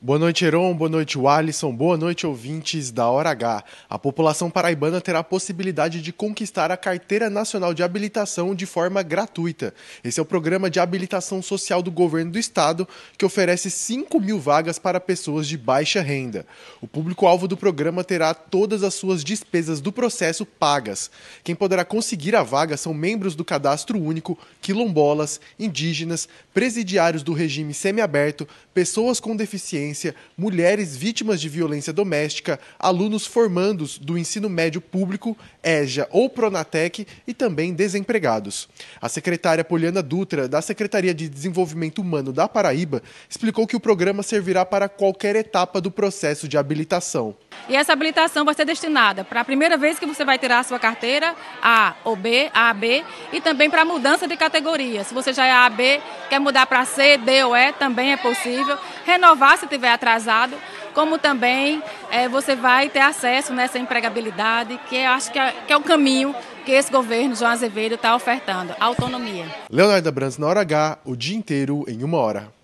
Boa noite, Heron. Boa noite, Alisson. Boa noite, ouvintes da Hora H. A população paraibana terá a possibilidade de conquistar a Carteira Nacional de Habilitação de forma gratuita. Esse é o programa de habilitação social do governo do estado, que oferece 5 mil vagas para pessoas de baixa renda. O público-alvo do programa terá todas as suas despesas do processo pagas. Quem poderá conseguir a vaga são membros do Cadastro Único, quilombolas, indígenas, presidiários do regime semiaberto, pessoas com deficiência mulheres vítimas de violência doméstica, alunos formandos do ensino médio público, EJA ou Pronatec e também desempregados. A secretária Poliana Dutra, da Secretaria de Desenvolvimento Humano da Paraíba, explicou que o programa servirá para qualquer etapa do processo de habilitação. E essa habilitação vai ser destinada para a primeira vez que você vai tirar a sua carteira A ou B, A, B, e também para mudança de categoria. Se você já é A, B, quer mudar para C, D ou E, também é possível. Renovar se tiver atrasado, como também é, você vai ter acesso nessa empregabilidade, que acho que é, que é o caminho que esse governo, João Azevedo, está ofertando, autonomia. Leonardo Brandes, na hora H, o dia inteiro em uma hora.